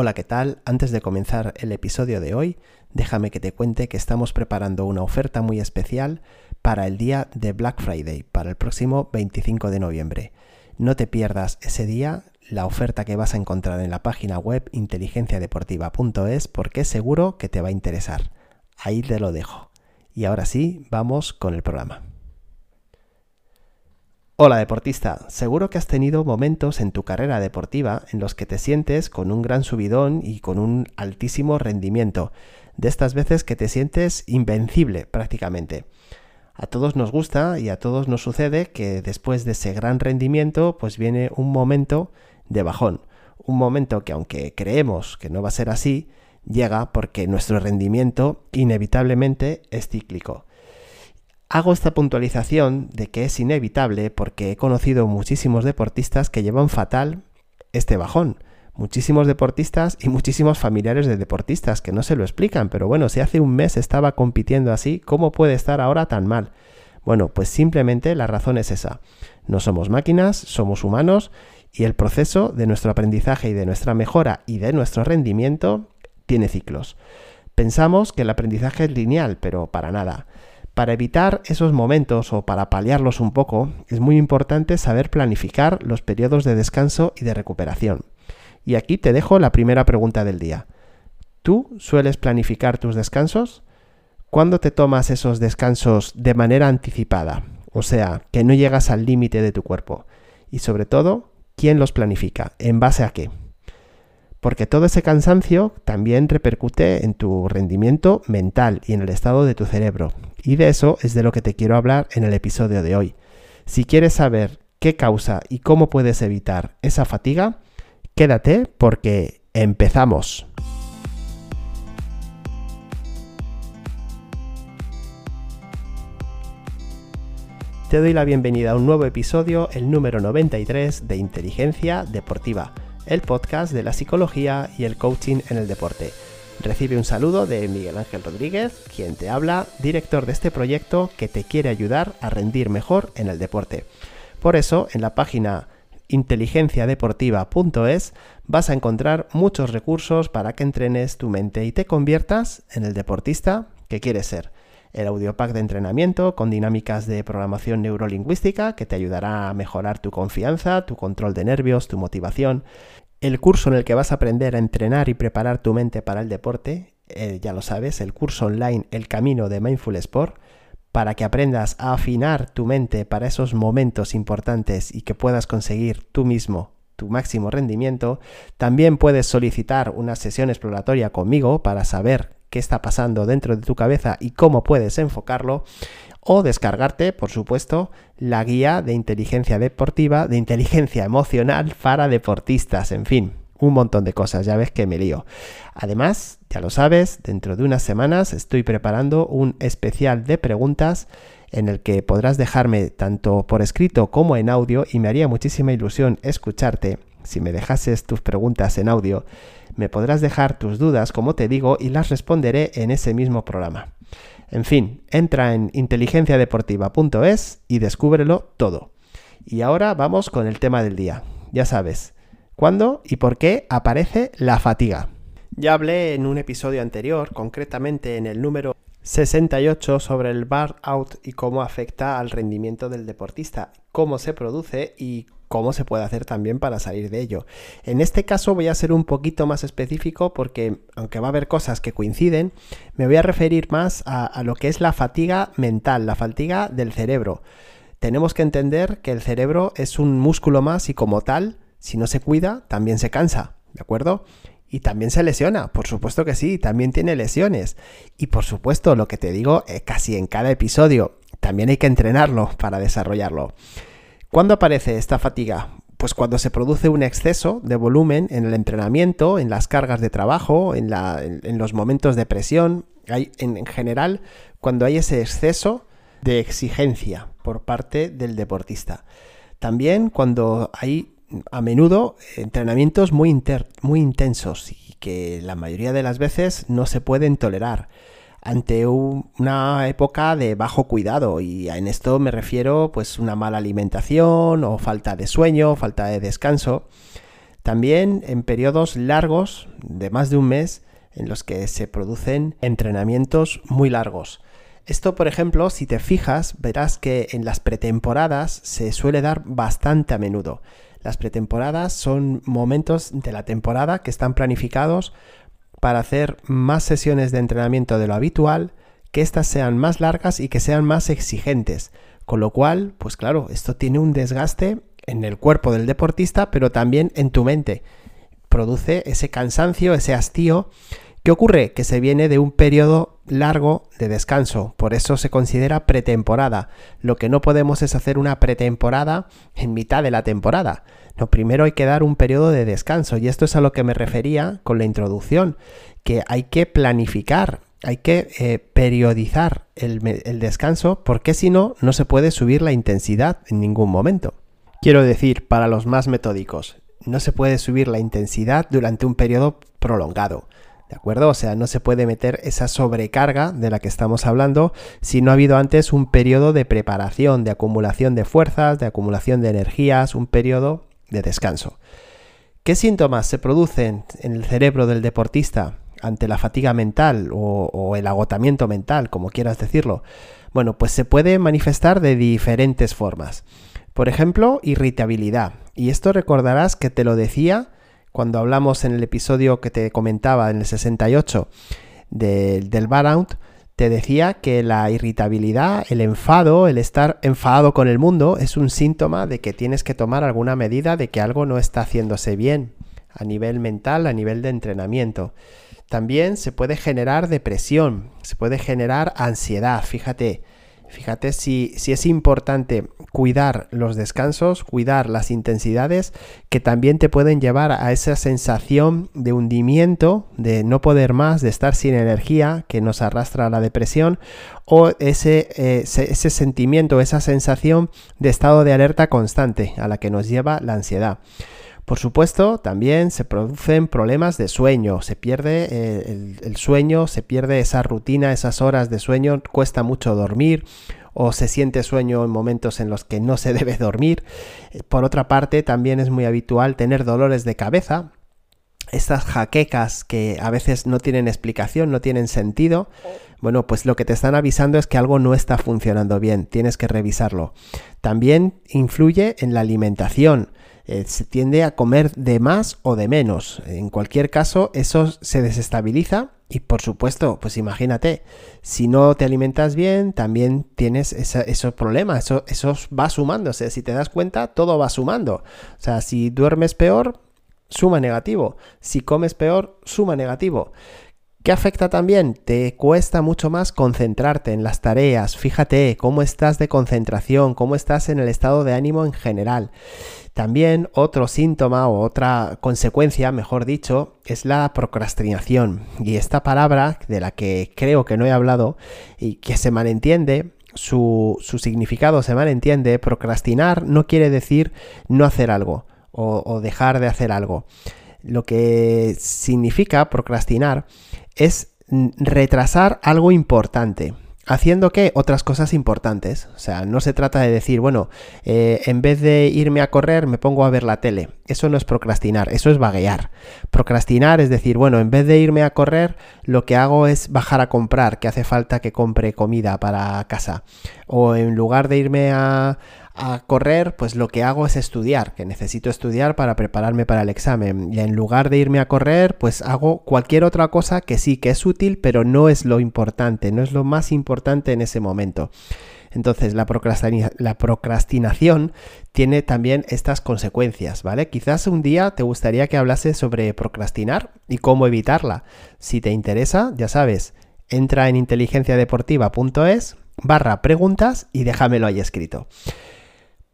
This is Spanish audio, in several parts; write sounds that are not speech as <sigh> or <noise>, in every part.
Hola, ¿qué tal? Antes de comenzar el episodio de hoy, déjame que te cuente que estamos preparando una oferta muy especial para el día de Black Friday, para el próximo 25 de noviembre. No te pierdas ese día la oferta que vas a encontrar en la página web inteligenciadeportiva.es porque seguro que te va a interesar. Ahí te lo dejo. Y ahora sí, vamos con el programa. Hola deportista, seguro que has tenido momentos en tu carrera deportiva en los que te sientes con un gran subidón y con un altísimo rendimiento, de estas veces que te sientes invencible prácticamente. A todos nos gusta y a todos nos sucede que después de ese gran rendimiento pues viene un momento de bajón, un momento que aunque creemos que no va a ser así, llega porque nuestro rendimiento inevitablemente es cíclico. Hago esta puntualización de que es inevitable porque he conocido muchísimos deportistas que llevan fatal este bajón. Muchísimos deportistas y muchísimos familiares de deportistas que no se lo explican, pero bueno, si hace un mes estaba compitiendo así, ¿cómo puede estar ahora tan mal? Bueno, pues simplemente la razón es esa. No somos máquinas, somos humanos y el proceso de nuestro aprendizaje y de nuestra mejora y de nuestro rendimiento tiene ciclos. Pensamos que el aprendizaje es lineal, pero para nada. Para evitar esos momentos o para paliarlos un poco, es muy importante saber planificar los periodos de descanso y de recuperación. Y aquí te dejo la primera pregunta del día. ¿Tú sueles planificar tus descansos? ¿Cuándo te tomas esos descansos de manera anticipada? O sea, que no llegas al límite de tu cuerpo. Y sobre todo, ¿quién los planifica? ¿En base a qué? Porque todo ese cansancio también repercute en tu rendimiento mental y en el estado de tu cerebro. Y de eso es de lo que te quiero hablar en el episodio de hoy. Si quieres saber qué causa y cómo puedes evitar esa fatiga, quédate porque empezamos. Te doy la bienvenida a un nuevo episodio, el número 93 de Inteligencia Deportiva el podcast de la psicología y el coaching en el deporte. Recibe un saludo de Miguel Ángel Rodríguez, quien te habla, director de este proyecto que te quiere ayudar a rendir mejor en el deporte. Por eso, en la página inteligenciadeportiva.es vas a encontrar muchos recursos para que entrenes tu mente y te conviertas en el deportista que quieres ser el audiopack de entrenamiento con dinámicas de programación neurolingüística que te ayudará a mejorar tu confianza, tu control de nervios, tu motivación, el curso en el que vas a aprender a entrenar y preparar tu mente para el deporte, eh, ya lo sabes, el curso online El Camino de Mindful Sport, para que aprendas a afinar tu mente para esos momentos importantes y que puedas conseguir tú mismo tu máximo rendimiento, también puedes solicitar una sesión exploratoria conmigo para saber qué está pasando dentro de tu cabeza y cómo puedes enfocarlo, o descargarte, por supuesto, la guía de inteligencia deportiva, de inteligencia emocional para deportistas, en fin, un montón de cosas, ya ves que me lío. Además, ya lo sabes, dentro de unas semanas estoy preparando un especial de preguntas en el que podrás dejarme tanto por escrito como en audio y me haría muchísima ilusión escucharte si me dejases tus preguntas en audio me podrás dejar tus dudas, como te digo, y las responderé en ese mismo programa. En fin, entra en inteligenciadeportiva.es y descúbrelo todo. Y ahora vamos con el tema del día. Ya sabes, ¿cuándo y por qué aparece la fatiga? Ya hablé en un episodio anterior, concretamente en el número 68, sobre el bar out y cómo afecta al rendimiento del deportista, cómo se produce y cómo se puede hacer también para salir de ello. En este caso voy a ser un poquito más específico porque, aunque va a haber cosas que coinciden, me voy a referir más a, lo que es la fatiga mental, la fatiga del cerebro. Tenemos que entender que el cerebro es un músculo más y como tal, si no se cuida, también se cansa, ¿de acuerdo? Y también se lesiona, por supuesto que sí, también tiene lesiones. Y por supuesto, lo que te digo eh, casi en cada episodio, también hay que entrenarlo para desarrollarlo. ¿Cuándo aparece esta fatiga? Pues cuando se produce un exceso de volumen en el entrenamiento, en las cargas de trabajo, en, los momentos de presión, hay, en, general, cuando hay ese exceso de exigencia por parte del deportista. También cuando hay a menudo entrenamientos muy, muy intensos y que la mayoría de las veces no se pueden tolerar ante una época de bajo cuidado y en esto me refiero pues una mala alimentación o falta de sueño, falta de descanso. También en periodos largos, de más de un mes, en los que se producen entrenamientos muy largos. Esto, por ejemplo, si te fijas, verás que en las pretemporadas se suele dar bastante a menudo. Las pretemporadas son momentos de la temporada que están planificados para hacer más sesiones de entrenamiento de lo habitual, que éstas sean más largas y que sean más exigentes. Con lo cual, pues claro, esto tiene un desgaste en el cuerpo del deportista, pero también en tu mente. Produce ese cansancio, ese hastío ¿Qué ocurre? Que se viene de un periodo largo de descanso, por eso se considera pretemporada. Lo que no podemos es hacer una pretemporada en mitad de la temporada. No, primero hay que dar un periodo de descanso y esto es a lo que me refería con la introducción, que hay que planificar, hay que eh, periodizar el, el descanso porque si no, no se puede subir la intensidad en ningún momento. Quiero decir, para los más metódicos, no se puede subir la intensidad durante un periodo prolongado. ¿De acuerdo? O sea, no se puede meter esa sobrecarga de la que estamos hablando si no ha habido antes un periodo de preparación, de acumulación de fuerzas, de acumulación de energías, un periodo de descanso. ¿Qué síntomas se producen en el cerebro del deportista ante la fatiga mental o, el agotamiento mental, como quieras decirlo? Bueno, pues se puede manifestar de diferentes formas. Por ejemplo, irritabilidad. Y esto recordarás que te lo decía cuando hablamos en el episodio que te comentaba en el 68 del burnout, te decía que la irritabilidad, el enfado, el estar enfadado con el mundo es un síntoma de que tienes que tomar alguna medida de que algo no está haciéndose bien a nivel mental, a nivel de entrenamiento. También se puede generar depresión, se puede generar ansiedad, fíjate, Fíjate si, es importante cuidar los descansos, cuidar las intensidades que también te pueden llevar a esa sensación de hundimiento, de no poder más, de estar sin energía que nos arrastra a la depresión o ese, eh, ese sentimiento, esa sensación de estado de alerta constante a la que nos lleva la ansiedad. Por supuesto, también se producen problemas de sueño, se pierde eh, el, sueño, se pierde esa rutina, esas horas de sueño, cuesta mucho dormir o se siente sueño en momentos en los que no se <laughs> debe dormir. Eh, por otra parte, también es muy habitual tener dolores de cabeza, estas jaquecas que a veces no tienen explicación, no tienen sentido, bueno, pues lo que te están avisando es que algo no está funcionando bien, tienes que revisarlo. También influye en la alimentación. Eh, se tiende a comer de más o de menos. En cualquier caso, eso se desestabiliza y por supuesto, pues imagínate, si no te alimentas bien, también tienes esos problemas, eso, eso va sumándose. Si te das cuenta, todo va sumando. O sea, si duermes peor, suma negativo. Si comes peor, suma negativo. ¿Qué afecta también? Te cuesta mucho más concentrarte en las tareas. Fíjate cómo estás de concentración, cómo estás en el estado de ánimo en general. También otro síntoma o otra consecuencia, mejor dicho, es la procrastinación. Y esta palabra, de la que creo que no he hablado y que se malentiende, su, significado se malentiende, procrastinar no quiere decir no hacer algo o dejar de hacer algo. Lo que significa procrastinar es retrasar algo importante. Haciendo que otras cosas importantes. O sea, no se trata de decir, bueno, eh, en vez de irme a correr, me pongo a ver la tele. Eso no es procrastinar, eso es vaguear. Procrastinar es decir, bueno, en vez de irme a correr, lo que hago es bajar a comprar, que hace falta que compre comida para casa. O en lugar de irme a, a correr, pues lo que hago es estudiar, que necesito estudiar para prepararme para el examen. Y en lugar de irme a correr, pues hago cualquier otra cosa que sí, que es útil, pero no es lo importante, no es lo más importante en ese momento. Entonces, la, la, procrastinación tiene también estas consecuencias, ¿vale? Quizás un día te gustaría que hablase sobre procrastinar y cómo evitarla. Si te interesa, ya sabes, entra en inteligenciadeportiva.es barra preguntas y déjamelo ahí escrito.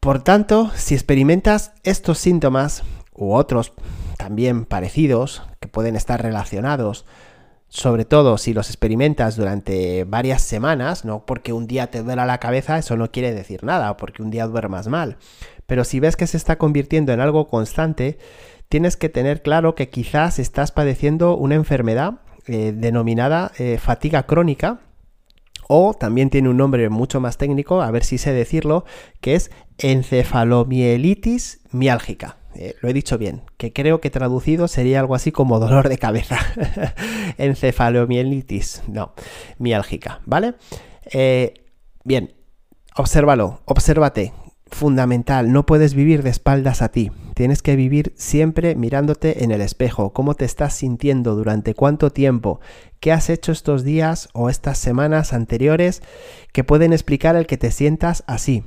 Por tanto, si experimentas estos síntomas u otros también parecidos que pueden estar relacionados, sobre todo si los experimentas durante varias semanas, no porque un día te duela la cabeza, eso no quiere decir nada, porque un día duermas mal. Pero si ves que se está convirtiendo en algo constante, tienes que tener claro que quizás estás padeciendo una enfermedad eh, denominada eh, fatiga crónica o también tiene un nombre mucho más técnico, a ver si sé decirlo, que es encefalomielitis miálgica. Eh, lo he dicho bien, que creo que traducido sería algo así como dolor de cabeza. <laughs> Encefalomielitis, no, miálgica, ¿vale? Eh, bien, obsérvalo, obsérvate. Fundamental, no puedes vivir de espaldas a ti. Tienes que vivir siempre mirándote en el espejo, cómo te estás sintiendo, durante cuánto tiempo, qué has hecho estos días o estas semanas anteriores que pueden explicar el que te sientas así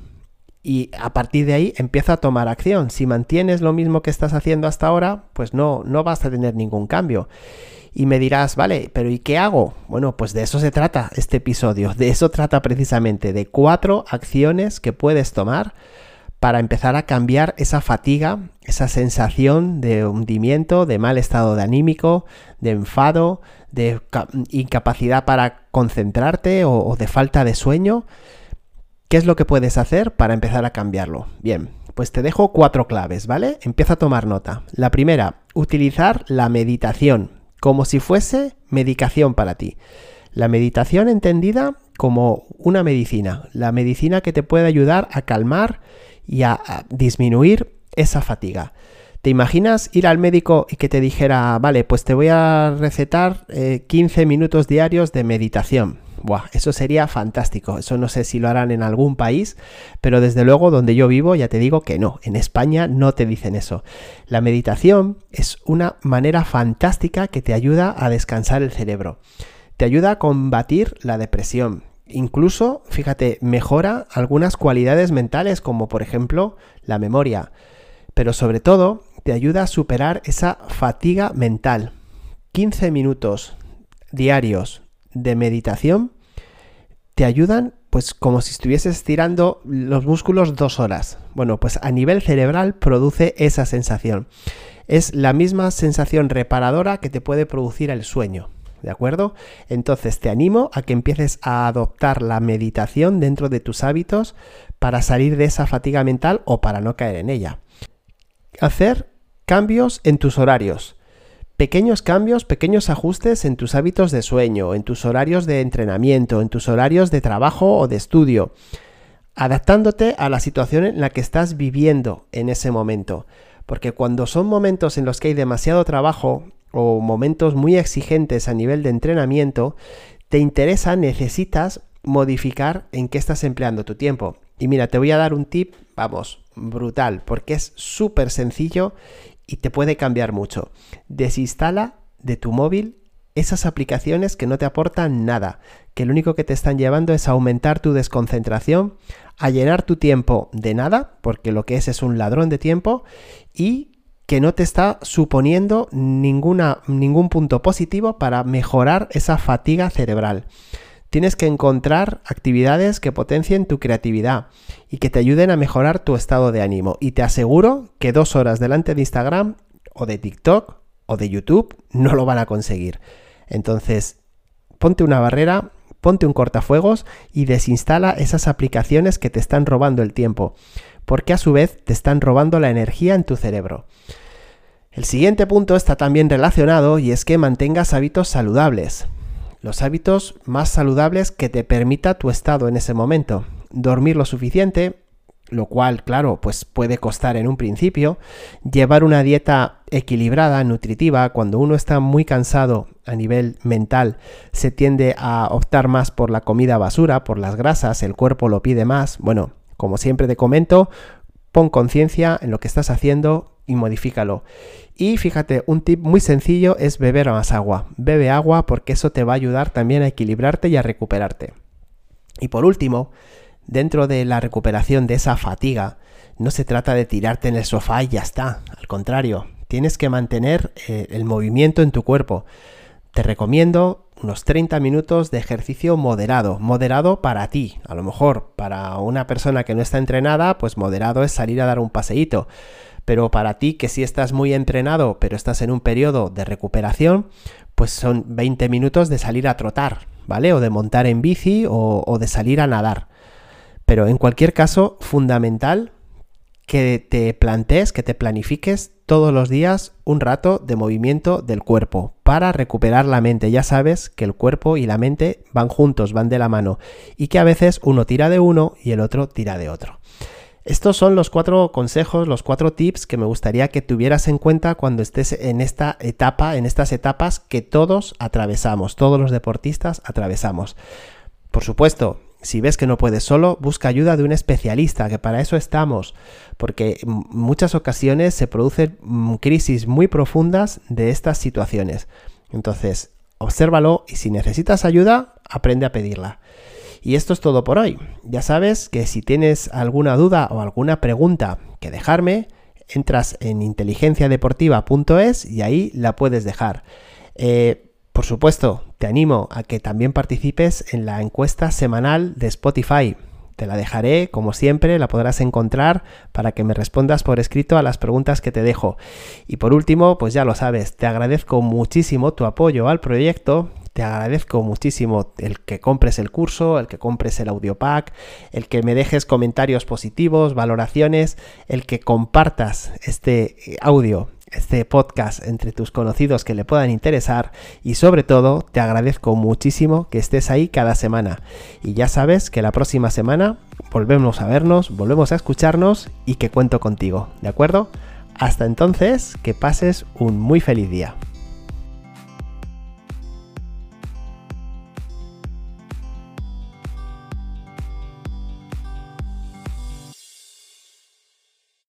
y a partir de ahí empieza a tomar acción. Si mantienes lo mismo que estás haciendo hasta ahora, pues no, no vas a tener ningún cambio. Y me dirás, vale, pero ¿y qué hago? Bueno, pues de eso se trata este episodio, de eso trata precisamente, de cuatro acciones que puedes tomar para empezar a cambiar esa fatiga, esa sensación de hundimiento, de mal estado de anímico, de enfado, de incapacidad para concentrarte o, o de falta de sueño ¿Qué es lo que puedes hacer para empezar a cambiarlo? Bien, pues te dejo cuatro claves, ¿vale? Empieza a tomar nota. La primera, utilizar la meditación como si fuese medicación para ti. La meditación entendida como una medicina, la medicina que te puede ayudar a calmar y a, disminuir esa fatiga. ¿Te imaginas ir al médico y que te dijera, vale, pues te voy a recetar 15 eh, minutos diarios de meditación? Buah, eso sería fantástico. Eso no sé si lo harán en algún país, pero desde luego donde yo vivo ya te digo que no. En España no te dicen eso. La meditación es una manera fantástica que te ayuda a descansar el cerebro. Te ayuda a combatir la depresión. Incluso, fíjate, mejora algunas cualidades mentales como por ejemplo la memoria. Pero sobre todo, te ayuda a superar esa fatiga mental. 15 minutos diarios de meditación te ayudan pues como si estuvieses estirando los músculos dos horas. Bueno, pues a nivel cerebral produce esa sensación. Es la misma sensación reparadora que te puede producir el sueño. ¿De acuerdo? Entonces te animo a que empieces a adoptar la meditación dentro de tus hábitos para salir de esa fatiga mental o para no caer en ella. Hacer cambios en tus horarios pequeños cambios, pequeños ajustes en tus hábitos de sueño, en tus horarios de entrenamiento, en tus horarios de trabajo o de estudio, adaptándote a la situación en la que estás viviendo en ese momento. Porque cuando son momentos en los que hay demasiado trabajo o momentos muy exigentes a nivel de entrenamiento, te interesa, necesitas modificar en qué estás empleando tu tiempo. Y mira, te voy a dar un tip, vamos, brutal, porque es súper sencillo y te puede cambiar mucho. Desinstala de tu móvil esas aplicaciones que no te aportan nada, que lo único que te están llevando es a aumentar tu desconcentración, a llenar tu tiempo de nada, porque lo que es es un ladrón de tiempo, y que no te está suponiendo ningún punto positivo para mejorar esa fatiga cerebral. Tienes que encontrar actividades que potencien tu creatividad y que te ayuden a mejorar tu estado de ánimo. Y te aseguro que dos horas delante de Instagram o de TikTok o de YouTube no lo van a conseguir. Entonces, ponte una barrera, ponte un cortafuegos y desinstala esas aplicaciones que te están robando el tiempo, porque a su vez te están robando la energía en tu cerebro. El siguiente punto está también relacionado y es que mantengas hábitos saludables los hábitos más saludables que te permita tu estado en ese momento. Dormir lo suficiente, lo cual, claro, pues puede costar en un principio. Llevar una dieta equilibrada, nutritiva, cuando uno está muy cansado a nivel mental, se tiende a optar más por la comida basura, por las grasas, el cuerpo lo pide más. Bueno, como siempre te comento, pon conciencia en lo que estás haciendo y modifícalo. Y fíjate, un tip muy sencillo es beber más agua. Bebe agua porque eso te va a ayudar también a equilibrarte y a recuperarte. Y por último, dentro de la recuperación de esa fatiga, no se trata de tirarte en el sofá y ya está. Al contrario, tienes que mantener eh, el movimiento en tu cuerpo. Te recomiendo unos 30 minutos de ejercicio moderado, moderado para ti. A lo mejor para una persona que no está entrenada, pues moderado es salir a dar un paseíto. Pero para ti que si estás muy entrenado, pero estás en un periodo de recuperación, pues son 20 minutos de salir a trotar, ¿vale? O de montar en bici o, o de salir a nadar. Pero en cualquier caso, fundamental que te plantees, que te planifiques todos los días un rato de movimiento del cuerpo para recuperar la mente. Ya sabes que el cuerpo y la mente van juntos, van de la mano y que a veces uno tira de uno y el otro tira de otro. Estos son los cuatro consejos, los cuatro tips que me gustaría que tuvieras en cuenta cuando estés en esta etapa, en estas etapas que todos atravesamos, todos los deportistas atravesamos. Por supuesto, si ves que no puedes solo, busca ayuda de un especialista, que para eso estamos, porque en muchas ocasiones se producen mm, crisis muy profundas de estas situaciones. Entonces, obsérvalo y si necesitas ayuda, aprende a pedirla. Y esto es todo por hoy. Ya sabes que si tienes alguna duda o alguna pregunta que dejarme, entras en inteligenciadeportiva.es y ahí la puedes dejar. Eh, por supuesto, te animo a que también participes en la encuesta semanal de Spotify. Te la dejaré, como siempre, la podrás encontrar para que me respondas por escrito a las preguntas que te dejo. Y por último, pues ya lo sabes, te agradezco muchísimo tu apoyo al proyecto te agradezco muchísimo el que compres el curso, el que compres el audio pack, el que me dejes comentarios positivos, valoraciones, el que compartas este audio este podcast entre tus conocidos que le puedan interesar y sobre todo te agradezco muchísimo que estés ahí cada semana y ya sabes que la próxima semana volvemos a vernos, volvemos a escucharnos y que cuento contigo, ¿de acuerdo? Hasta entonces, que pases un muy feliz día.